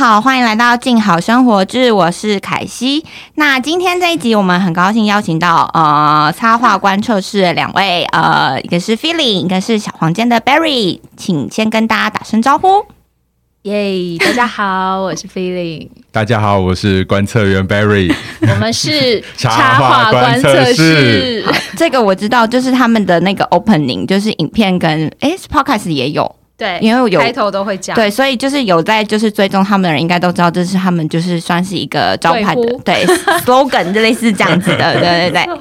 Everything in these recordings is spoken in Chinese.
好，欢迎来到静好生活志，我是凯西。那今天这一集，我们很高兴邀请到呃插画观测室的两位，呃，一个是 Feeling，一个是小黄间的 Berry，请先跟大家打声招呼。耶大家好，我是 Feeling，大家好，我是观测员 Barry。我们是 插画观测室。这个我知道，就是他们的那个 opening，就是影片跟诶 podcast 也有。对，因为有开头都会讲，对，所以就是有在就是追踪他们的人，应该都知道这是他们就是算是一个招牌的，对 slogan 就类似这样子的，对对对。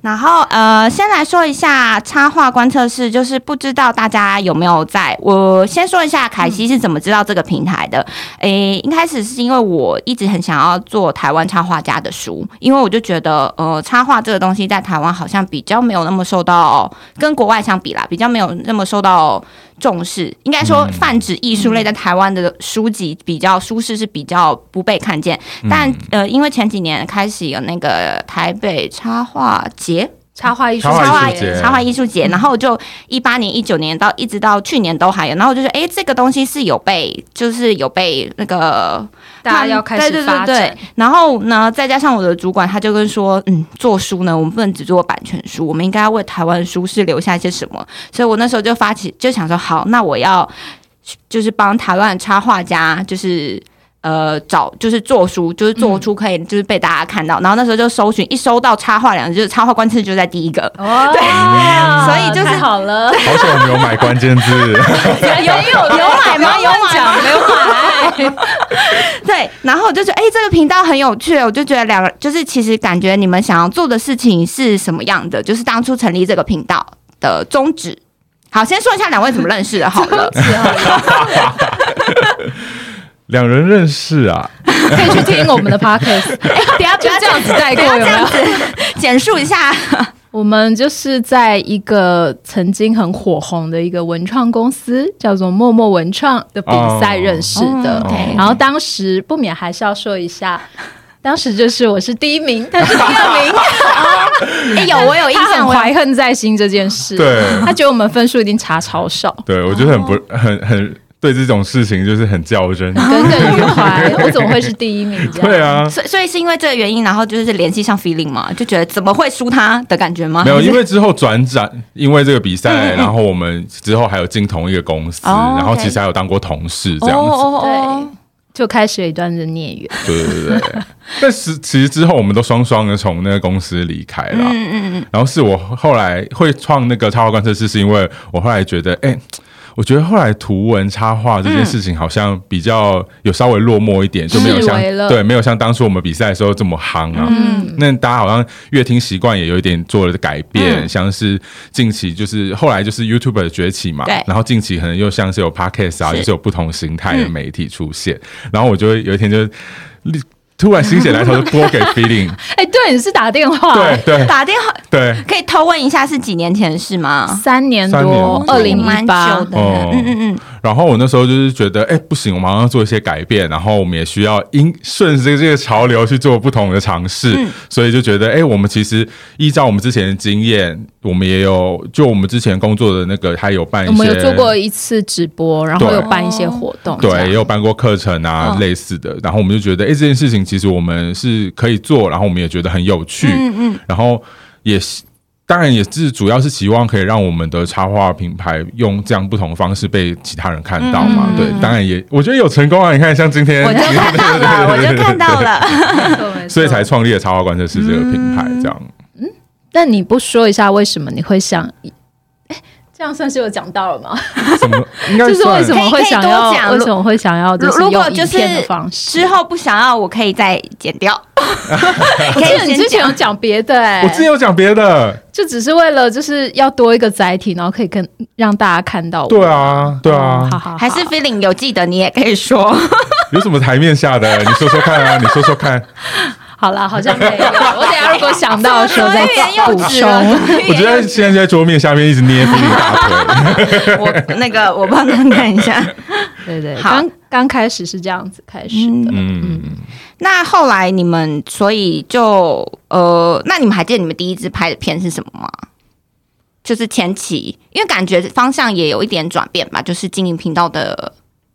然后呃，先来说一下插画观测室，就是不知道大家有没有在？我先说一下凯西是怎么知道这个平台的。诶，一开始是因为我一直很想要做台湾插画家的书，因为我就觉得呃，插画这个东西在台湾好像比较没有那么受到跟国外相比啦，比较没有那么受到重视。应该说泛指艺术类在台湾的书籍比较舒适，是比较不被看见。但呃，因为前几年开始有那个台北插画。节插画艺术插画插画艺术节，然后就一八年、一九年到一直到去年都还有，然后我就说哎，这个东西是有被，就是有被那个大家要开始发展。然后呢，再加上我的主管，他就跟说，嗯，做书呢，我们不能只做版权书，我们应该要为台湾书市留下一些什么。所以我那时候就发起，就想说，好，那我要就是帮台湾插画家，就是。呃，找就是做书，就是做出可以就是被大家看到，然后那时候就搜寻，一搜到插画两个就是插画关键字就在第一个，对，所以就是好了。好久没有买关键字，有有有买吗？有买没有买？对，然后我就觉得，哎，这个频道很有趣，我就觉得两个就是其实感觉你们想要做的事情是什么样的？就是当初成立这个频道的宗旨。好，先说一下两位怎么认识的，好了。两人认识啊，可以去听我们的 podcast。哎，不要不要这样子带过，有没有？简述一下，我们就是在一个曾经很火红的一个文创公司，叫做默默文创的比赛认识的。然后当时不免还是要说一下，当时就是我是第一名，他是第二名。哎，有我有印象，怀恨在心这件事。对，他觉得我们分数一定差超少。对，我觉得很不很很。对这种事情就是很较真，耿耿于怀。我怎么会是第一名？对啊，所所以是因为这个原因，然后就是联系上 feeling 嘛，就觉得怎么会输他的感觉吗？没有，因为之后转展，因为这个比赛，然后我们之后还有进同一个公司，然后其实还有当过同事这样子，对，就开始了一段的孽缘。对对对，但是其实之后我们都双双的从那个公司离开了。嗯嗯嗯。然后是我后来会创那个插画观测室，是因为我后来觉得，哎。我觉得后来图文插画这件事情好像比较有稍微落寞一点，就没有像对没有像当初我们比赛的时候这么夯啊。那大家好像乐听习惯也有一点做了改变，像是近期就是后来就是 YouTube 的崛起嘛，然后近期可能又像是有 Podcast 啊，就是有不同形态的媒体出现，然后我就有一天就。突然心血来潮就拨给 Feeling，哎，对，你是打电话，对对，打电话，对，可以偷问一下是几年前的事吗？三年多，二零一八，嗯嗯嗯。然后我那时候就是觉得，哎，不行，我马上要做一些改变，然后我们也需要因顺着这个潮流去做不同的尝试，所以就觉得，哎，我们其实依照我们之前的经验，我们也有就我们之前工作的那个，他有办，我们有做过一次直播，然后有办一些活动，对，也有办过课程啊，类似的。然后我们就觉得，哎，这件事情其实我们是可以做，然后我们也觉得很有趣，嗯嗯，然后也是。当然也是，主要是希望可以让我们的插画品牌用这样不同的方式被其他人看到嘛。对，当然也我觉得有成功啊！你看，像今天我就看到了，我就看到了，所以才创立了插画观测室这个品牌。这样，嗯，那你不说一下为什么你会想？这样算是有讲到了吗？什么？就是为什么会想要？为什么会想要？如果就是之后不想要，我可以再剪掉。我记得你之前有讲别的，哎，我之前有讲别的，就只是为了就是要多一个载体，然后可以跟让大家看到我。对啊，对啊，好好，还是 feeling 有记得，你也可以说。有什么台面下的？你说说看啊，你说说看。好了，好像没有。我等下如果想到的时候再补充。我觉得现在在桌面下面一直捏菲林大腿。我那个，我帮他看一下。对对，刚刚开始是这样子开始的。嗯嗯。那后来你们，所以就呃，那你们还记得你们第一支拍的片是什么吗？就是前期，因为感觉方向也有一点转变吧，就是经营频道的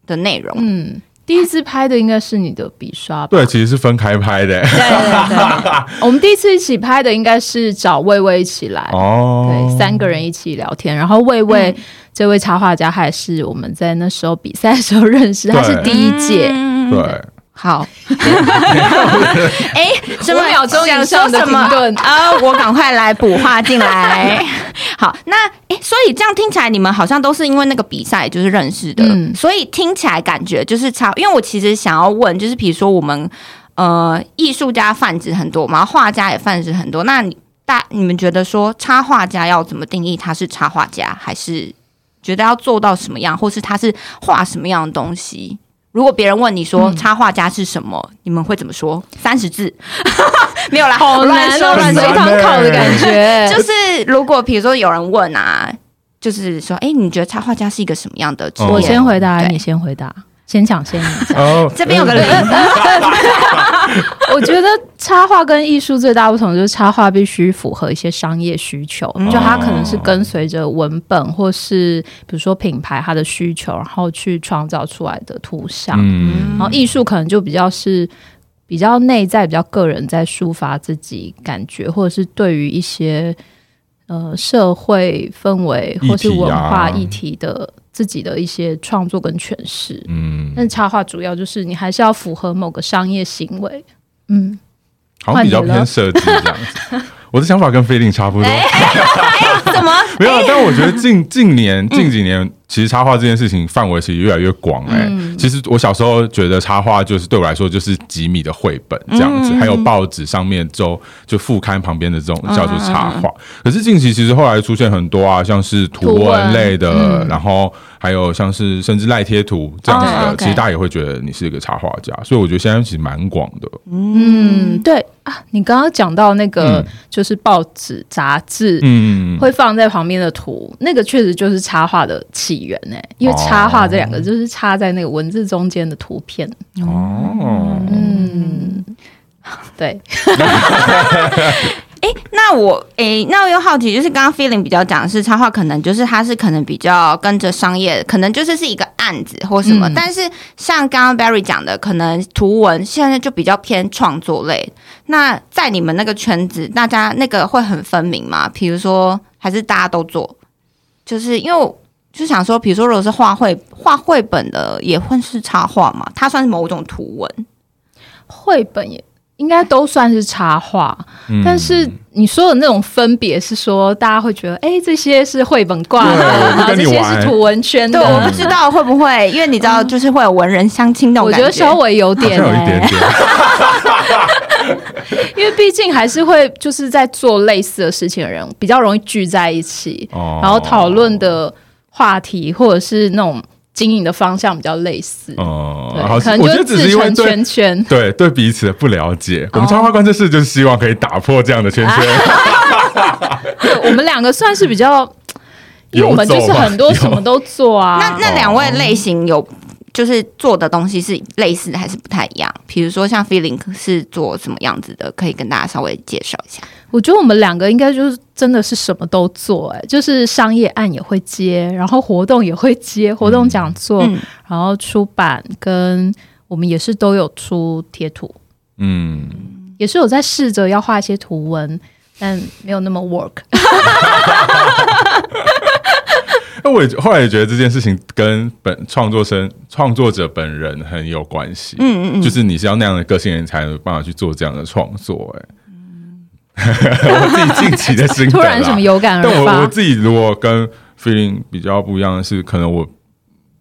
的内容。嗯。第一次拍的应该是你的笔刷吧？对，其实是分开拍的。对对对，我们第一次一起拍的应该是找魏魏一起来，哦，对，三个人一起聊天。然后魏魏这位插画家还是我们在那时候比赛的时候认识，他是第一届，对。好，哎，五秒钟以上的停顿啊！我赶快来补画进来。好，那哎，所以这样听起来，你们好像都是因为那个比赛就是认识的，嗯所以听起来感觉就是差。因为我其实想要问，就是比如说我们呃，艺术家泛指很多嘛，画家也泛指很多。那你大你们觉得说插画家要怎么定义他是插画家，还是觉得要做到什么样，或是他是画什么样的东西？如果别人问你说插画家是什么，你们会怎么说？三十字 没有啦，好难说，随堂考的感觉。就是如果比如说有人问啊，就是说，哎，你觉得插画家是一个什么样的？我先回答，你先回答。先抢先赢。哦，这边有个人。我觉得插画跟艺术最大不同就是插画必须符合一些商业需求，就它可能是跟随着文本或是比如说品牌它的需求，然后去创造出来的图像。然后艺术可能就比较是比较内在、比较个人在抒发自己感觉，或者是对于一些呃社会氛围或是文化议题的。自己的一些创作跟诠释，嗯，但插画主要就是你还是要符合某个商业行为，嗯，好像比较偏设计这样子。我的想法跟菲林差不多，怎么 没有？但我觉得近近年近几年。其实插画这件事情范围其实越来越广哎。其实我小时候觉得插画就是对我来说就是几米的绘本这样子，还有报纸上面就就副刊旁边的这种叫做插画。可是近期其实后来出现很多啊，像是图文类的，然后还有像是甚至赖贴图这样子的，其实大家也会觉得你是一个插画家。所以我觉得现在其实蛮广的。嗯，对啊，你刚刚讲到那个就是报纸杂志，嗯，会放在旁边的图，那个确实就是插画的起。源呢？因为插画这两个就是插在那个文字中间的图片哦。嗯，对。哎，那我哎，那我又好奇，就是刚刚 feeling 比较讲的是插画，可能就是它是可能比较跟着商业，可能就是是一个案子或什么。但是像刚刚 Barry 讲的，可能图文现在就比较偏创作类。那在你们那个圈子，大家那个会很分明吗？比如说，还是大家都做？就是因为。就想说，比如说，如果是画绘画绘本的，也会是插画嘛？它算是某种图文。绘本也应该都算是插画，但是你说的那种分别是说，大家会觉得，哎，这些是绘本挂的，然后这些是图文圈的。我不知道会不会，因为你知道，就是会有文人相亲那种感觉。我觉得稍微有点，有一点点。因为毕竟还是会就是在做类似的事情的人，比较容易聚在一起，然后讨论的。话题或者是那种经营的方向比较类似，哦，可能就自成圈圈，对对彼此的不了解。我们插画观测室就是希望可以打破这样的圈圈。我们两个算是比较，因为我们就是很多什么都做啊。那那两位类型有？就是做的东西是类似的还是不太一样？比如说像 Feeling 是做什么样子的，可以跟大家稍微介绍一下。我觉得我们两个应该就是真的是什么都做，哎，就是商业案也会接，然后活动也会接，活动讲座，然后出版跟我们也是都有出贴图，嗯，也是有在试着要画一些图文，但没有那么 work。那 我后来也觉得这件事情跟本创作生创作者本人很有关系。嗯嗯嗯，就是你是要那样的个性人才有办法去做这样的创作。哎，我自己近期的心突然什么有感而发。但我我自己如果跟 feeling 比较不一样的是，可能我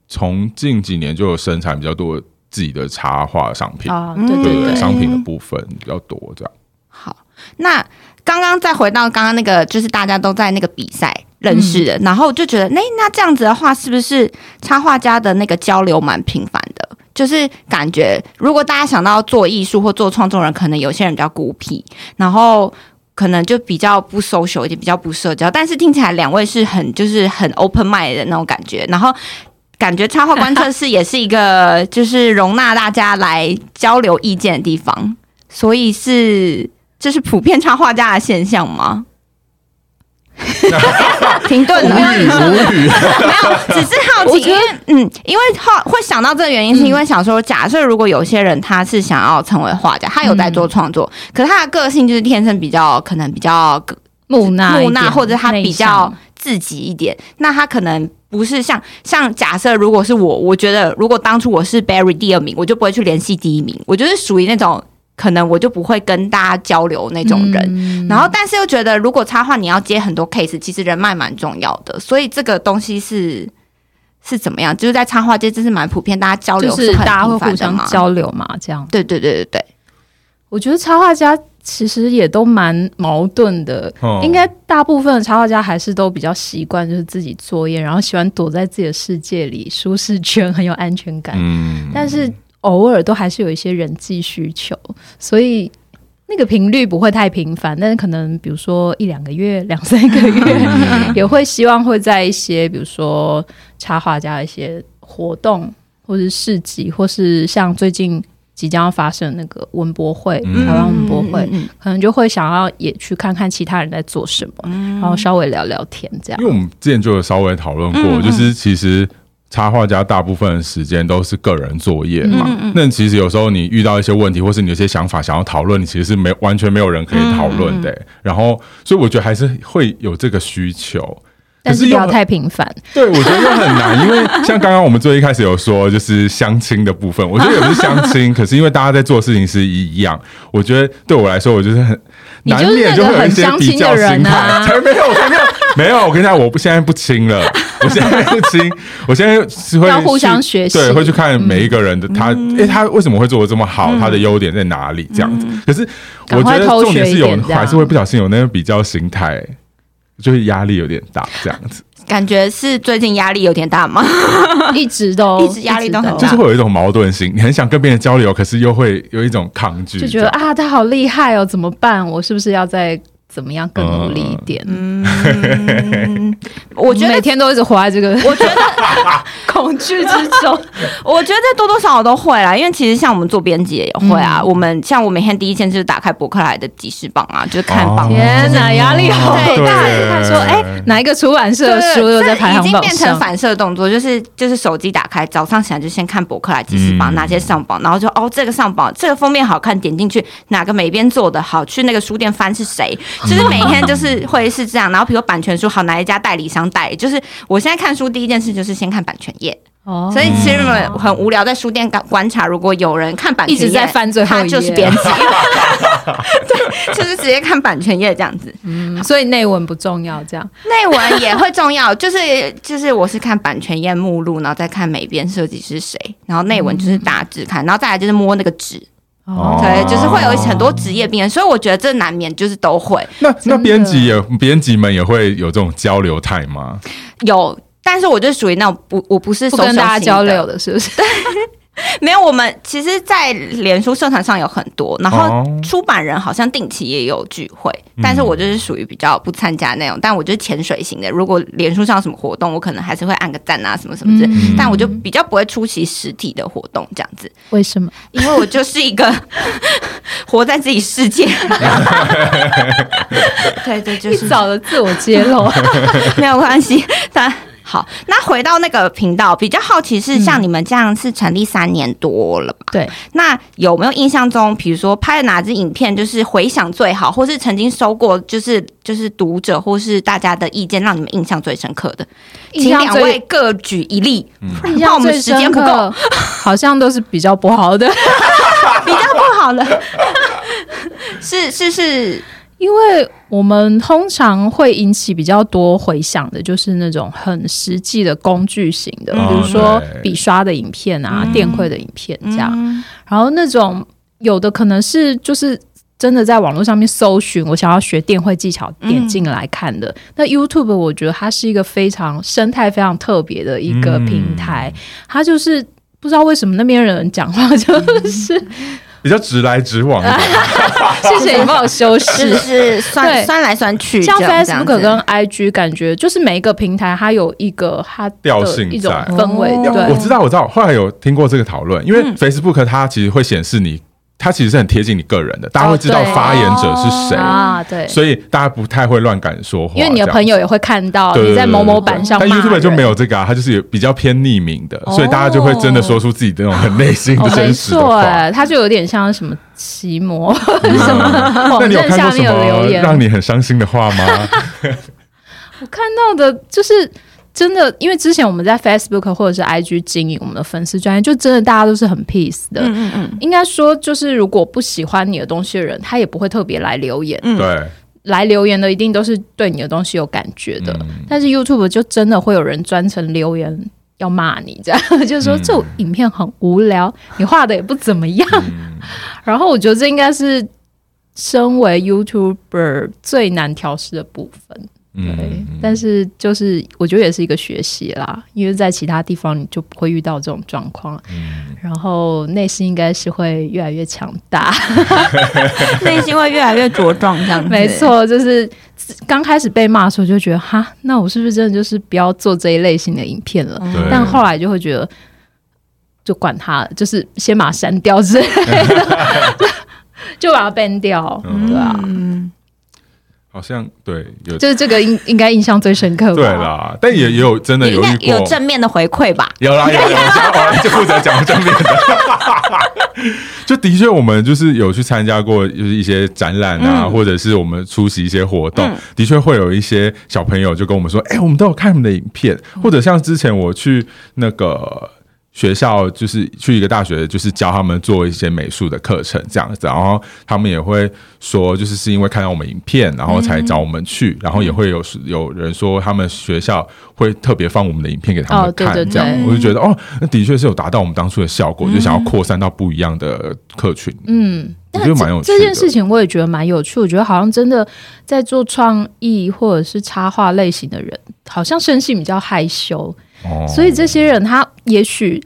从近几年就有生产比较多自己的插画商品啊，对对对，商品的部分比较多这样。好，那刚刚再回到刚刚那个，就是大家都在那个比赛。认识的，然后就觉得，哎，那这样子的话，是不是插画家的那个交流蛮频繁的？就是感觉，如果大家想到做艺术或做创作人，可能有些人比较孤僻，然后可能就比较不 social，也比较不社交。但是听起来两位是很就是很 open mind 的那种感觉，然后感觉插画观测室也是一个就是容纳大家来交流意见的地方，所以是这是普遍插画家的现象吗？停顿了，无语无语。没有，只是好奇，因为嗯，因为后会想到这个原因，是因为想说，假设如果有些人他是想要成为画家，他有在做创作，可是他的个性就是天生比较可能比较木讷木讷，或者他比较自己一点，那他可能。不是像像假设，如果是我，我觉得如果当初我是 Barry 第二名，我就不会去联系第一名，我就是属于那种可能我就不会跟大家交流那种人。嗯然后，但是又觉得如果插画你要接很多 case，其实人脉蛮重要的，所以这个东西是是怎么样？就是在插画界，这是蛮普遍，大家交流就是很大家会互。相交流嘛，这样。对对对对对，我觉得插画家其实也都蛮矛盾的，哦应该大部分的插画家还是都比较习惯就是自己作业，然后喜欢躲在自己的世界里，舒适圈很有安全感。嗯，但是偶尔都还是有一些人际需求，所以那个频率不会太频繁，但是可能比如说一两个月、两三个月，也会希望会在一些比如说插画家的一些活动，或是市集，或是像最近。即将要发生那个文博会，嗯台湾文博会，嗯可能就会想要也去看看其他人在做什么，然后稍微聊聊天，这样因为。我们之前就有稍微讨论过，就是其实插画家大部分的时间都是个人作业嘛。嗯嗯那其实有时候你遇到一些问题，或是你有些想法想要讨论，你其实是没完全没有人可以讨论的、嗯然后，所以我觉得还是会有这个需求。但是不要太频繁，对，我觉得又很难，因为像刚刚我们最一开始有说，就是相亲的部分，我觉得也不是相亲，可是因为大家在做事情是一样，我觉得对我来说，我就是很难免就会有一些比较心态，啊。才没有，才没有，没有。我跟你讲，我不现在不亲了，我现在不亲，我现在是会要互相学习对，会去看每一个人的他，诶，他为什么会做的这么好，他的优点在哪里，这样子。可是我觉得重点是有还是会不小心有那个比较心态，就是压力有点大，这样子。感觉是最近压力有点大吗？一直都一直压力都很大就是会有一种矛盾心，你很想跟别人交流，可是又会有一种抗拒，就觉得啊，他好厉害哦，怎么办？我是不是要再怎么样更努力一点？嗯，我觉得每天都一直活在这个我觉得，恐惧之中。我觉得多多少少都会啦，因为其实像我们做编辑也会啊。我们像我每天第一件就是打开博客来的记事榜啊，就是看榜。哦天哪，压力好大！对看说，哎，哪一个出版社的对书又在这已排行榜经变成？反射动作，就是就是手机打开，早上起来就先看博客来记事榜，嗯哪些上榜，然后就哦这个上榜，这个封面好看，点进去哪个美编做的好，去那个书店翻是谁，就是每天就是会是这样。然后比如版权书好，哪一家代理商代理，就是我现在看书第一件事就是先看版权页。哦所以其实我很无聊，在书店观观察，如果有人看版权页，一直在翻最后一页他就是编辑，对，就是直接看版权页这样子。嗯所以内文不重要，这样内文也会重要，就是就是我是看版权页目录，然后再看美编设计是谁，然后内文就是大致看，然后再来就是摸那个纸，哦对，就是会有很多职业病人，所以我觉得这难免就是都会那那编辑也编辑们也会有这种交流态吗？有。但是我就属于那种不，我不是不跟大家交流的，是不是？没有，我们其实，在脸书社团上有很多，然后哦出版人好像定期也有聚会，但是我就是属于比较不参加那种，但我就是潜水型的。如果脸书上有什么活动，我可能还是会按个赞啊，什么什么之类，嗯但我就比较不会出席实体的活动这样子，为什么？因为我就是一个 活在自己世界。对对，就一是早的自我揭露，没有关系，但。好，那回到那个频道，比较好奇是像你们这样是成立三年多了吧？对，那有没有印象中，比如说拍了哪支影片就是回响最好，或是曾经收过就是就是读者或是大家的意见，让你们印象最深刻的？请两位各举一例，怕我们时间不够，好像都是比较不好的。比较不好的。是 是是，因为我们通常会引起比较多回响的，就是那种很实际的工具型的，嗯。比如说笔刷的影片啊、电绘的影片这样。嗯。然后那种有的可能是就是真的在网络上面搜寻，我想要学电绘技巧，点进来看的。那 YouTube 我觉得它是一个非常生态非常特别的一个平台，它就是不知道为什么那边人讲话就是，比较直来直往一点。谢谢你帮我修就饰。是酸对。酸来酸去，像 Facebook 跟 IG，感觉就是每一个平台它有一个它调性一种在氛围，哦对，我知道，我知道，后来有听过这个讨论，因为 Facebook 它其实会显示你它其实是很贴近你个人的，大家会知道发言者是谁。啊，对，所以大家不太会乱敢说话，因为你的朋友也会看到你在某某版上，但 YouTube 就没有这个啊，它就是比较偏匿名的，所以大家就会真的说出自己的那种很内心的真实的话，它就有点像什么奇魔什么 网站下面有留言。让你很伤心的话吗？我看到的就是。真的，因为之前我们在 Facebook 或者是 IG 经营我们的粉丝专业，就真的大家都是很 peace 的。嗯嗯嗯。应该说，就是如果不喜欢你的东西的人，他也不会特别来留言。对。来留言的一定都是对你的东西有感觉的。但是 YouTube 就真的会有人专程留言要骂你，这样 就是说这影片很无聊，你画的也不怎么样。然后我觉得这应该是身为 YouTuber 最难调试的部分。对，但是就是我觉得也是一个学习啦，因为在其他地方你就不会遇到这种状况，然后内心应该是会越来越强大，内心会越来越茁壮，这样没错。就是刚开始被骂的时候就觉得哈，那我是不是真的就是不要做这一类型的影片了？但后来就会觉得，就管他，就是先把它删掉之类的，就把它 ban 掉，对啊。好像对，有就是这个应应该印象最深刻。对啦，但也也有真的有遇有正面的回馈吧？有啦有有，就负责讲正面的。就的确，我们就是有去参加过，就是一些展览啊，或者是我们出席一些活动，的确会有一些小朋友就跟我们说：“哎，我们都有看你们的影片。”或者像之前我去那个。学校就是去一个大学，就是教他们做一些美术的课程这样子，然后他们也会说，就是是因为看到我们影片，然后才找我们去，然后也会有有人说他们学校会特别放我们的影片给他们看，这样我就觉得哦，那的确是有达到我们当初的效果，就想要扩散到不一样的客群。嗯，我觉得蛮有趣。这件事情我也觉得蛮有趣，我觉得好像真的在做创意或者是插画类型的人，好像生性比较害羞。所以这些人，他也许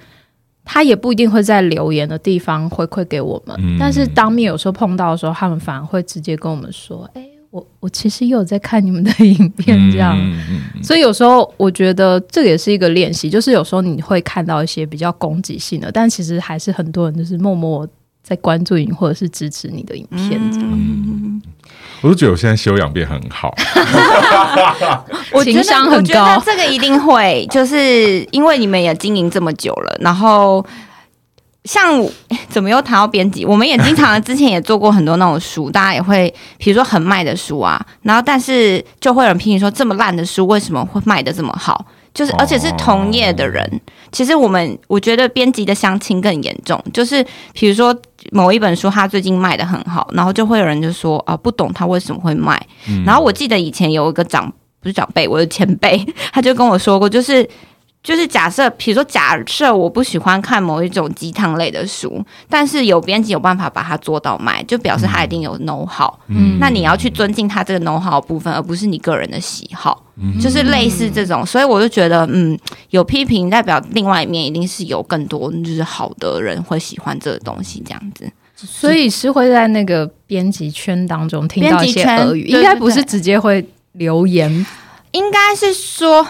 他也不一定会在留言的地方回馈给我们，但是当面有时候碰到的时候，他们反而会直接跟我们说：“哎，我我其实也有在看你们的影片。”这样，所以有时候我觉得这也是一个练习，就是有时候你会看到一些比较攻击性的，但其实还是很多人就是默默在关注你或者是支持你的影片。嗯我都觉得我现在修养变很好，情商很高。这个一定会，就是因为你们也经营这么久了。然后，像怎么又谈到编辑？我们也经常之前也做过很多那种书，大家也会，比如说很卖的书啊。然后，但是就会有人批评说，这么烂的书为什么会卖的这么好？就是而且是同业的人。其实我们我觉得编辑的相亲更严重，就是比如说。某一本书，他最近卖的很好，然后就会有人就说啊，不懂他为什么会卖。然后我记得以前有一个长不是长辈，我的前辈，他就跟我说过，就是就是假设，比如说假设我不喜欢看某一种鸡汤类的书，但是有编辑有办法把它做到卖，就表示他一定有 know how。嗯，那你要去尊敬他这个 know how 部分，而不是你个人的喜好。嗯就是类似这种，所以我就觉得，嗯，有批评代表另外一面一定是有更多就是好的人会喜欢这个东西这样子，所以是会在那个编辑圈当中听到一些耳语，应该不是直接会留言，应该是说。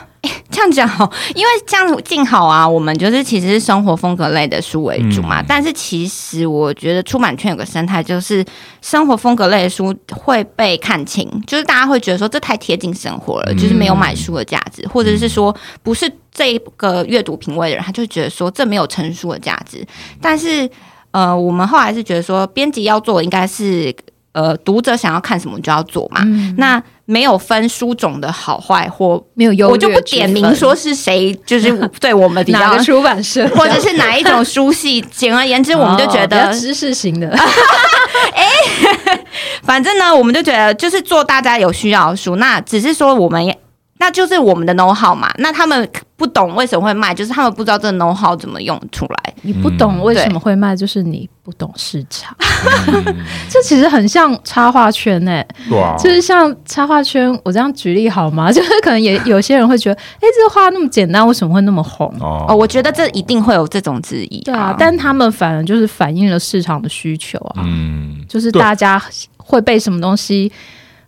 这样讲好，因为这样静好啊，我们就是其实是生活风格类的书为主嘛。但是其实我觉得出版圈有个生态，就是生活风格类的书会被看清，就是大家会觉得说这太贴近生活了，就是没有买书的价值，或者是说不是这个阅读品味的人，他就觉得说这没有成书的价值。但是呃，我们后来是觉得说，编辑要做应该是。呃，读者想要看什么就要做嘛。那没有分书种的好坏或没有优，我就不点名说是谁，就是 对我们比较出版社，或者是哪一种书系。简而言之，我们就觉得知识型的。哎，反正呢，我们就觉得就是做大家有需要的书。那只是说我们也。那就是我们的 know how 嘛，那他们不懂为什么会卖，就是他们不知道这个 know how 怎么用出来。你不懂为什么会卖，就是你不懂市场。这其实很像插画圈诶，对啊，就是像插画圈，我这样举例好吗？就是可能也有些人会觉得，哎，这画那么简单，为什么会那么红？哦，我觉得这一定会有这种质疑。对啊，但他们反而就是反映了市场的需求啊，嗯，就是大家会被什么东西，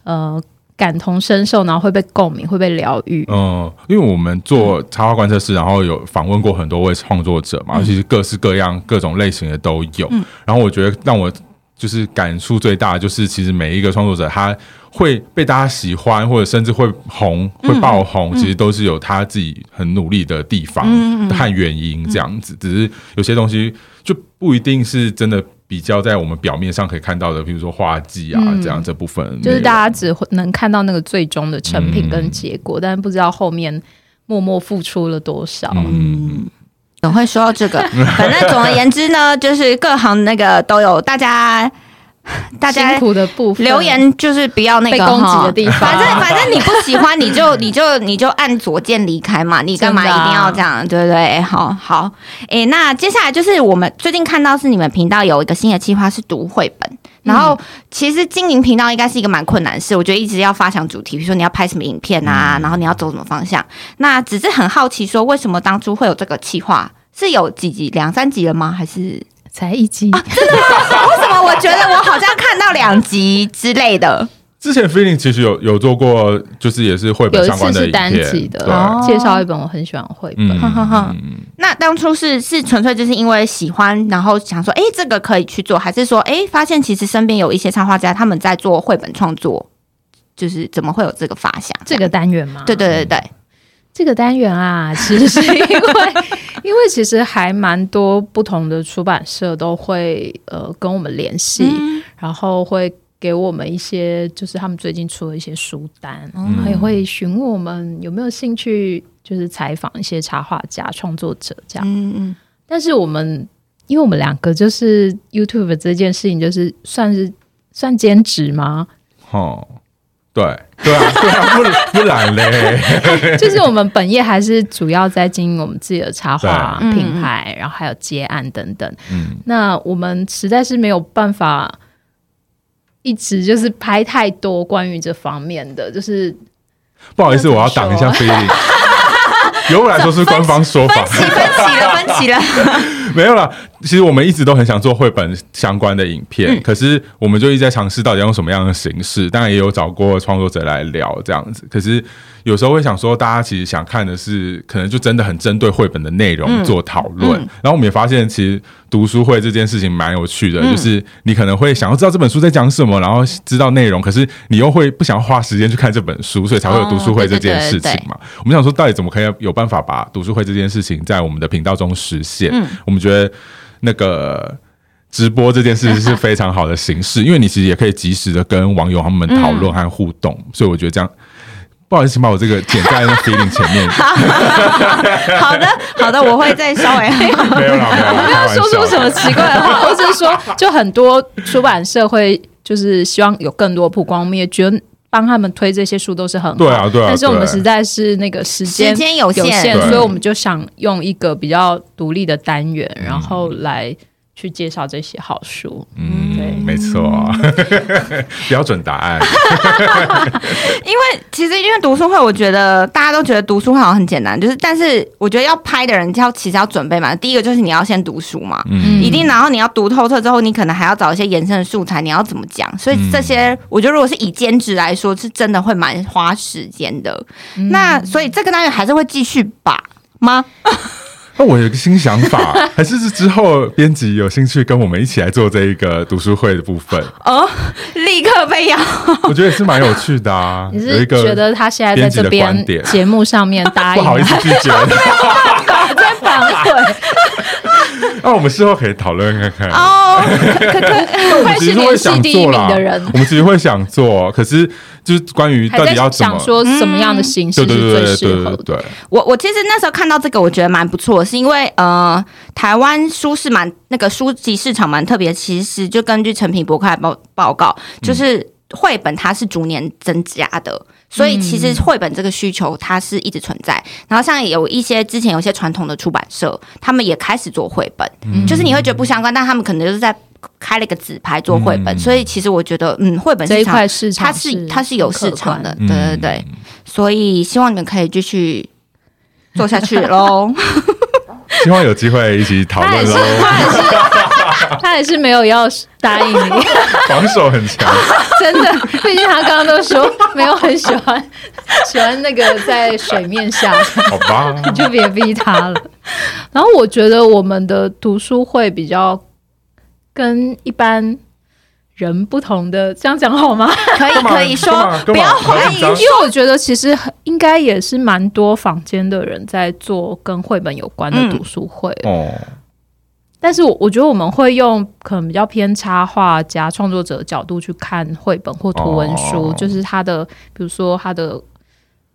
呃。感同身受，然后会被共鸣，会被疗愈。嗯，因为我们做插画观测室，然后有访问过很多位创作者嘛，其实各式各样、各种类型的都有。然后我觉得让我就是感触最大，就是其实每一个创作者他会被大家喜欢，或者甚至会红、会爆红，其实都是有他自己很努力的地方和原因这样子。只是有些东西就不一定是真的比较在我们表面上可以看到的，比如说画技啊这样这部分，就是大家只会能看到那个最终的成品跟结果，但是不知道后面默默付出了多少。嗯。总会说到这个，反正总而言之呢，就是各行那个都有大家 大家辛苦的部分，留言就是不要那个攻击的地方。反正反正你不喜欢，你就 你就你就按左键离开嘛，你干嘛一定要这样，对不对？好好，哎，那接下来就是我们最近看到是你们频道有一个新的计划是读绘本。然后，其实经营频道应该是一个蛮困难的事。我觉得一直要发想主题，比如说你要拍什么影片啊，然后你要走什么方向。那只是很好奇，说为什么当初会有这个计划？是有几集、两三集了吗？还是才一集？我觉得我好像看到两集之类的？之前 feeling 其实有有做过，就是也是绘本相关的影片，介绍一本我很喜欢绘本。那当初是是纯粹就是因为喜欢，然后想说，哎，这个可以去做，还是说，哎，发现其实身边有一些插画家他们在做绘本创作，就是怎么会有这个发想？这个单元吗？对对对对，这个单元啊，其实是因为因为其实还蛮多不同的出版社都会呃跟我们联系，然后会。给我们一些，就是他们最近出了一些书单，也会询问我们有没有兴趣，就是采访一些插画家、创作者这样。嗯嗯。但是我们，因为我们两个就是 YouTube 这件事情，就是算是算兼职吗？哦，对对啊，对啊，不不然嘞。就是我们本业还是主要在经营我们自己的插画品牌，然后还有接案等等。嗯。那我们实在是没有办法。一直就是拍太多关于这方面的，就是不好意思，我要挡一下飞利。由我来说是官方说法，分歧了，分歧了。没有了。其实我们一直都很想做绘本相关的影片，可是我们就一直在尝试到底用什么样的形式。当然也有找过创作者来聊这样子，可是有时候会想说，大家其实想看的是，可能就真的很针对绘本的内容做讨论。然后我们也发现，其实读书会这件事情蛮有趣的，就是你可能会想要知道这本书在讲什么，然后知道内容，可是你又会不想花时间去看这本书，所以才会有读书会这件事情嘛。我们想说，到底怎么可以有办法把读书会这件事情在我们的频道中实现？我们觉得。那个直播这件事是非常好的形式，因为你其实也可以及时的跟网友他们讨论和互动，所以我觉得这样不好意思把我这个剪在那 feeling 前面。好的，好的，我会再稍微 没有了，没有了，不要说出什么奇怪的话，或者是说，就很多出版社会就是希望有更多曝光，我们也觉得帮他们推这些书都是很好，对啊，对啊，但是我们实在是那个时间时间有限，所以我们就想用一个比较独立的单元，然后来。去介绍这些好书，嗯，对，没错，标准答案。因为其实因为读书会，我觉得大家都觉得读书会好像很简单，就是但是我觉得要拍的人要其实要准备嘛。第一个就是你要先读书嘛，嗯，一定，然后你要读透彻之后，你可能还要找一些延伸的素材，你要怎么讲？所以这些我觉得如果是以兼职来说，是真的会蛮花时间的。那所以这个单元还是会继续吧吗？那我有个新想法，还是是之后编辑有兴趣跟我们一起来做这一个读书会的部分哦，立刻被咬。我觉得也是蛮有趣的啊。你是觉得他现在在这边节目上面答应？不好意思拒绝，在反悔。那 我们事后可以讨论看看哦。可可，我们其实会想做啦。我们其实会想做，可是。就是关于到底要想说什么样的形式是最适合的。我我其实那时候看到这个，我觉得蛮不错，是因为呃，台湾书是蛮那个书籍市场蛮特别。其实就根据成品博客报报告，就是绘本它是逐年增加的，所以其实绘本这个需求它是一直存在。然后像有一些之前有些传统的出版社，他们也开始做绘本，就是你会觉得不相关，但他们可能就是在。开了一个纸牌做绘本，所以其实我觉得，嗯，绘本这一块市场它是它是有市场的，对对对，所以希望你们可以继续做下去喽。希望有机会一起讨论喽。他还是没有要答应你，防守很强，真的。毕竟他刚刚都说没有很喜欢喜欢那个在水面下，好吧，你就别逼他了。然后我觉得我们的读书会比较。跟一般人不同的，这样讲好吗？可以可以说，不要怀疑，因为我觉得其实应该也是蛮多坊间的人在做跟绘本有关的读书会哦。但是我我觉得我们会用可能比较偏插画家创作者的角度去看绘本或图文书，就是它的比如说它的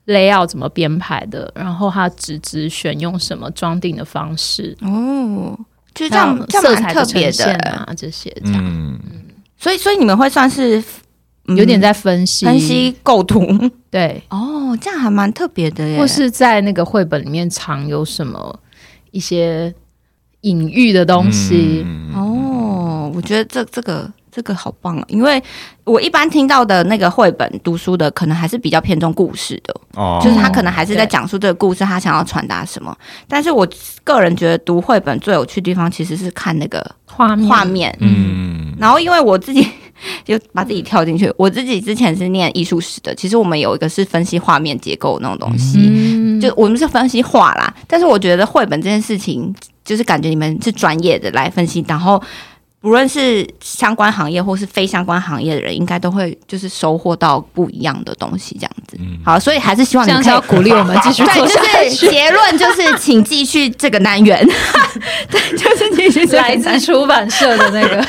layout 怎么编排的，然后它纸质选用什么装订的方式哦，就这样色彩特别的。啊这些这样。嗯所以，所以你们会算是有点在分析。分析构图，对。哦，这样还蛮特别的耶。或是在那个绘本里面藏有什么一些隐喻的东西哦，我觉得这这个。这个好棒啊！因为我一般听到的那个绘本读书的，可能还是比较偏重故事的，哦，就是他可能还是在讲述这个故事，他想要传达什么。但是我个人觉得读绘本最有趣的地方，其实是看那个画面，画面，嗯。然后因为我自己 就把自己跳进去，我自己之前是念艺术史的，其实我们有一个是分析画面结构那种东西，就我们是分析画啦。但是我觉得绘本这件事情，就是感觉你们是专业的来分析，然后。不论是相关行业或是非相关行业的人，应该都会就是收获到不一样的东西，这样子。好，所以还是希望你可以鼓励我们继续做下去。结论就是，请继续这个单元。对，就是继续来自出版社的那个。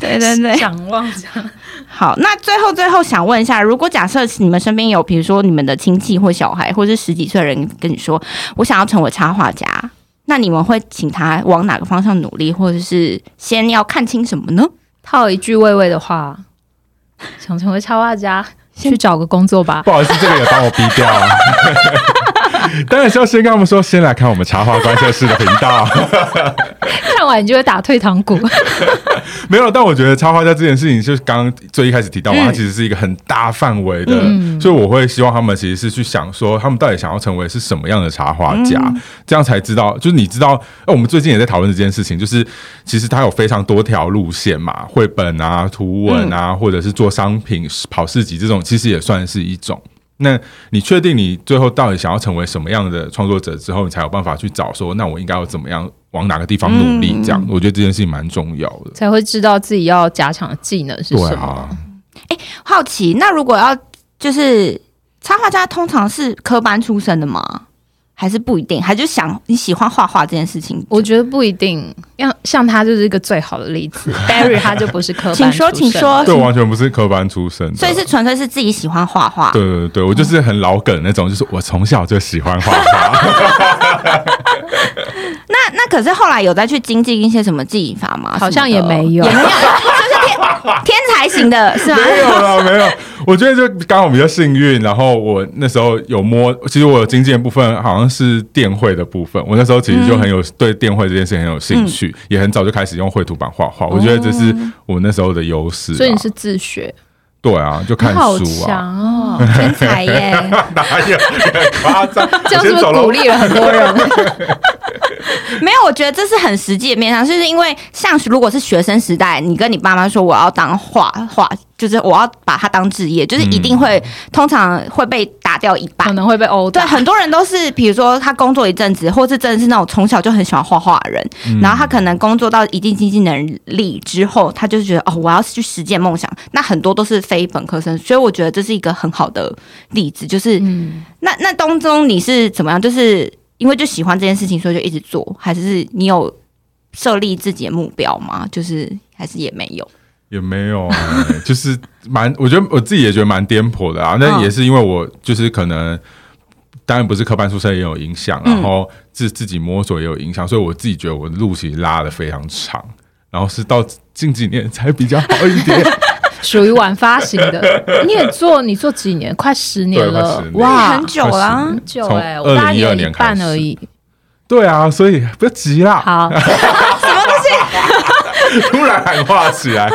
对 对对，展望这样。好，那最后最后想问一下，如果假设你们身边有，比如说你们的亲戚或小孩，或是十几岁的人跟你说，我想要成为插画家。那你们会请他往哪个方向努力，或者是先要看清什么呢？套一句魏魏的话，想成为插画家，去找个工作吧。不好意思，这个也把我逼掉。当然是要先跟他们说，先来看我们茶花观测室的频道。看完你就会打退堂鼓。没有，但我觉得插画家这件事情，就是刚刚最一开始提到嘛，它其实是一个很大范围的，所以我会希望他们其实是去想说，他们到底想要成为是什么样的插画家，这样才知道。就是你知道，哎，我们最近也在讨论这件事情，就是其实它有非常多条路线嘛，绘本啊、图文啊，或者是做商品、跑市集这种，其实也算是一种。那你确定你最后到底想要成为什么样的创作者之后，你才有办法去找说，那我应该要怎么样往哪个地方努力？这样，我觉得这件事情蛮重要的，才会知道自己要加强的技能是什么。哎，好奇，那如果要就是插画家，通常是科班出身的吗？还是不一定，还就想你喜欢画画这件事情，我觉得不一定。像像他就是一个最好的例子，Barry 他就不是科班，请说，请说，对，完全不是科班出身，所以是纯粹是自己喜欢画画。对对对，我就是很老梗那种，就是我从小就喜欢画画。那那可是后来有再去精进一些什么技法吗？好像也没有，也没有，就 是天 天才型的是吗？没有了，没有。我觉得就刚好比较幸运，然后我那时候有摸，其实我有经纪的部分好像是电绘的部分，我那时候其实就很有对电绘这件事很有兴趣，也很早就开始用绘图板画画，我觉得这是我那时候的优势。所以你是自学？对啊，就看书啊，哦，天才耶！哪有夸张？这样是不是鼓励了很多人？没有，我觉得这是很实际的面向，就是因为像如果是学生时代，你跟你爸妈说我要当画画。就是我要把它当职业，就是一定会通常会被打掉一半，可能会被殴打。对，很多人都是，比如说他工作一阵子，或是真的是那种从小就很喜欢画画的人，然后他可能工作到一定经济能力之后，他就觉得哦，我要去实践梦想。那很多都是非本科生，所以我觉得这是一个很好的例子。就是，那那当中你是怎么样？就是因为就喜欢这件事情，所以就一直做，还是你有设立自己的目标吗？就是还是也没有。也没有，就是蛮，我觉得我自己也觉得蛮颠簸的啊。那也是因为我就是可能，当然不是科班出身也有影响，然后自自己摸索也有影响，所以我自己觉得我的路其实拉的非常长，然后是到近几年才比较好一点。属于晚发型的，你也做，你做几年？快十年了，哇，很久了，很久哎，我大一年半而已。对啊，所以不要急啦。好。什么东西 突然喊话起来，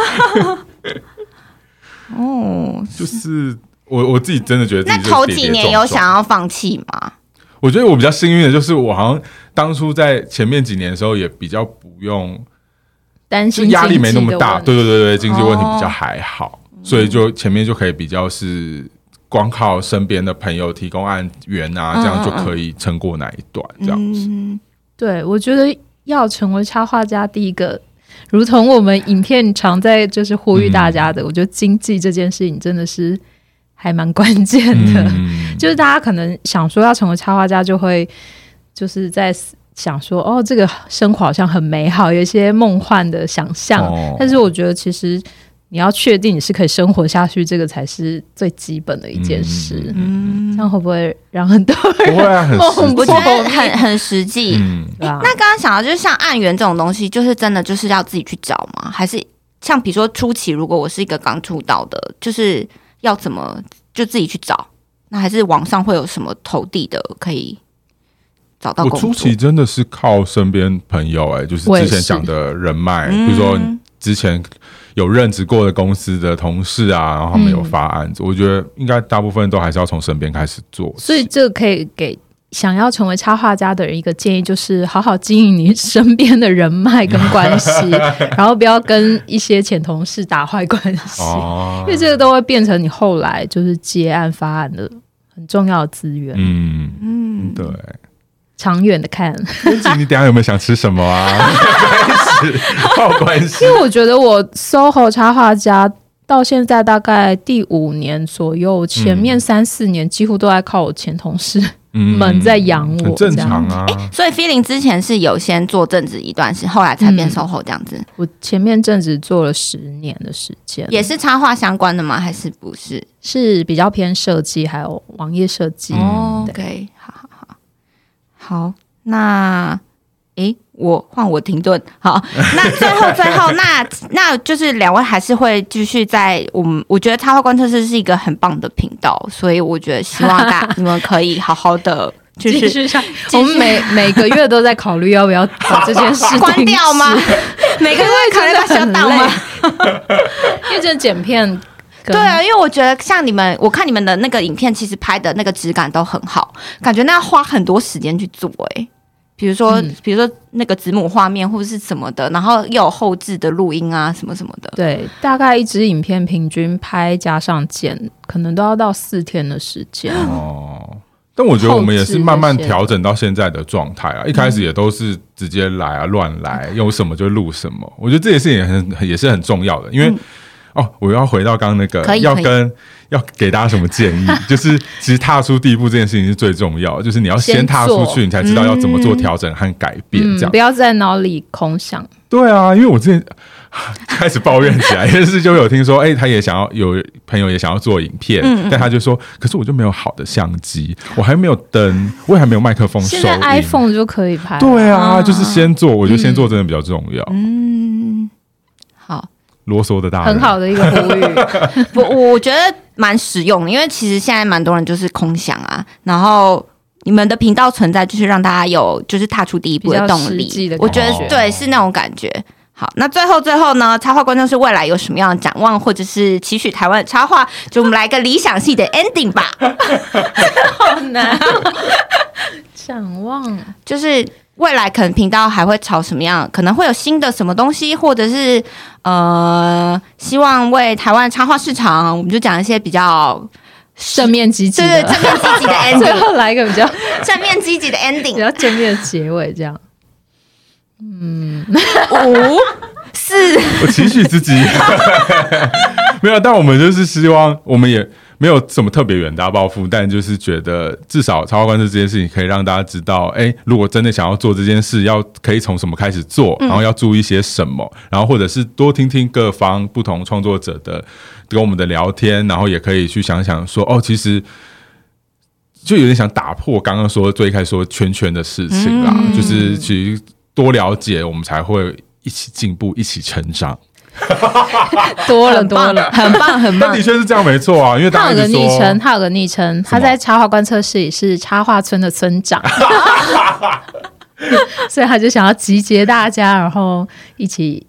哦，就是我我自己真的觉得，那头几年有想要放弃吗？我觉得我比较幸运的就是，我好像当初在前面几年的时候，也比较不用担心压力没那么大，对对对对，经济问题比较还好，所以就前面就可以比较是光靠身边的朋友提供案源啊，这样就可以撑过哪一段这样子。对，我觉得要成为插画家，第一个。如同我们影片常在就是呼吁大家的，我觉得经济这件事情真的是还蛮关键的。就是大家可能想说要成为插画家，就会就是在想说哦，这个生活好像很美好，有一些梦幻的想象。但是我觉得其实。你要确定你是可以生活下去，这个才是最基本的一件事。嗯，这样会不会让很多人不会啊？很我觉得很很实际。嗯，那刚刚想到就是像案源这种东西，就是真的就是要自己去找吗？还是像比如说初期，如果我是一个刚出道的，就是要怎么就自己去找？那还是网上会有什么投递的可以找到？我初期真的是靠身边朋友，哎，就是之前讲的人脉，比如说之前。有任职过的公司的同事啊，然后他们有发案子，我觉得应该大部分都还是要从身边开始做。所以这个可以给想要成为插画家的人一个建议，就是好好经营你身边的人脉跟关系，然后不要跟一些前同事打坏关系，因为这个都会变成你后来就是接案发案的很重要的资源。嗯嗯，对。长远的看，你等下有没有想吃什么啊？靠关系，因为我觉得我 SOHO 插画家到现在大概第五年左右，前面三四年几乎都在靠我前同事们在养我，正常啊。所以 Feeling 之前是有先做正职一段时间，后来才变 SOHO 这样子。我前面正职做了十年的时间，也是插画相关的吗？还是不是？是比较偏设计，还有网页设计。OK，好。好，那诶，我换我停顿。好，那最后最后，那那就是两位还是会继续在我们。我觉得插画观测室是一个很棒的频道，所以我觉得希望大家你们可以好好的就是上。我们每每个月都在考虑要不要把这件事关掉吗？每个月考虑要小档吗？因为这剪片。对啊，因为我觉得像你们，我看你们的那个影片，其实拍的那个质感都很好，感觉那要花很多时间去做哎。比如说，比如说那个子母画面或者是什么的，然后又有后置的录音啊，什么什么的。对，大概一支影片平均拍加上剪，可能都要到四天的时间哦。但我觉得我们也是慢慢调整到现在的状态啊，一开始也都是直接来啊，乱来，有什么就录什么。我觉得这件事情也很也是很重要的，因为。哦，我要回到刚刚那个，要跟要给大家什么建议？就是其实踏出第一步这件事情是最重要，就是你要先踏出去，你才知道要怎么做调整和改变。这样不要在脑里空想。对啊，因为我之前 开始抱怨起来，但是就有听说，哎，他也想要有朋友也想要做影片，但他就说，可是我就没有好的相机，我还没有灯，我也还没有麦克风。现在 iPhone 就可以拍。对啊，就是先做，我觉得先做真的比较重要。嗯，好。啰嗦的大很好的一个呼吁，我，我觉得蛮实用，因为其实现在蛮多人就是空想啊，然后你们的频道存在就是让大家有就是踏出第一步的动力，我觉得对是那种感觉。好，那最后最后呢，插画观众是未来有什么样的展望，或者是期许台湾的插画，就我们来个理想系的 ending 吧。好难，展望就是。未来可能频道还会朝什么样？可能会有新的什么东西，或者是呃，希望为台湾插画市场，我们就讲一些比较正面积极的，正面积极的 ending，最后来一个比较正面积极的 ending，比较正面的结尾，这样。嗯，五四，我期许自己 没有，但我们就是希望，我们也。没有什么特别远大抱负，但就是觉得至少超观测这件事情可以让大家知道，哎，如果真的想要做这件事，要可以从什么开始做，然后要注意些什么，然后或者是多听听各方不同创作者的跟我们的聊天，然后也可以去想想说，哦，其实就有点想打破刚刚说最开始说圈圈的事情啦，就是其实多了解，我们才会一起进步，一起成长。多 了多了，很棒很棒。那的确是这样，没错啊。因为他有个昵称，他有个昵称，他在插画观测室里是插画村的村长，所以他就想要集结大家，然后一起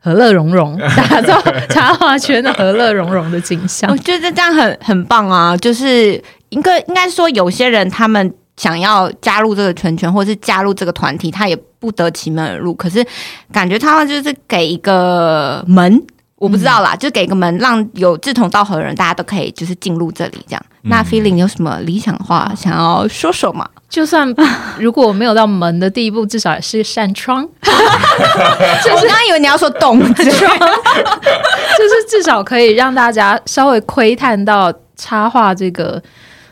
和乐融融，打造插画圈的和乐融融的景象。我觉得这样很很棒啊！就是应该应该说，有些人他们。想要加入这个圈圈，或是加入这个团体，他也不得其门而入。可是感觉他们就是给一个门，我不知道啦，就给个门，让有志同道合的人，大家都可以就是进入这里这样。那 feeling 有什么理想话想要说说吗？就算如果我没有到门的第一步，至少也是扇窗。我刚刚以为你要说洞窗，就是至少可以让大家稍微窥探到插画这个。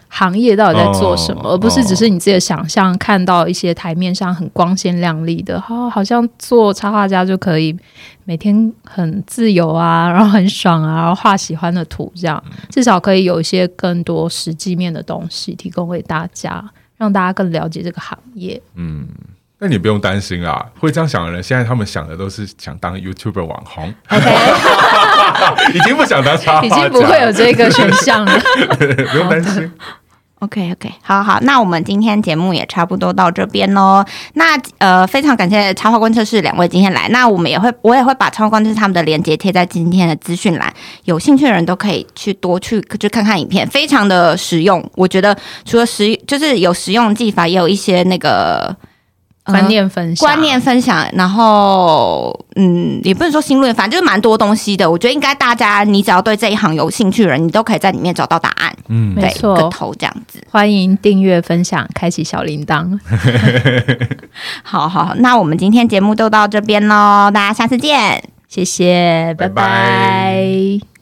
行业到底在做什么，而不是只是你自己的想象看到一些台面上很光鲜亮丽的，好，好像做插画家就可以每天很自由啊，然后很爽啊，然后画喜欢的图，这样。至少可以有一些更多实际面的东西提供给大家，让大家更了解这个行业。嗯，那你不用担心啦，会这样想的人，现在他们想的都是想当 YouTuber 网红，OK，已经不想当插画，已经不会有这个选项了，不用担心。OK OK，好好，那我们今天节目也差不多到这边喽。那呃，非常感谢插画观测室两位今天来。那我们也会，我也会把插画观测室他们的链接贴在今天的资讯栏，有兴趣的人都可以去多去去看看影片，非常的实用。我觉得除了实，就是有实用技法，也有一些那个。观念分享，观念分享，然后嗯，也不能说新论，反正就是蛮多东西的。我觉得应该大家，你只要对这一行有兴趣的人，你都可以在里面找到答案。嗯，没错，个头这样子。欢迎订阅、分享、开启小铃铛。好好，那我们今天节目就到这边喽，大家下次见，谢谢，拜拜。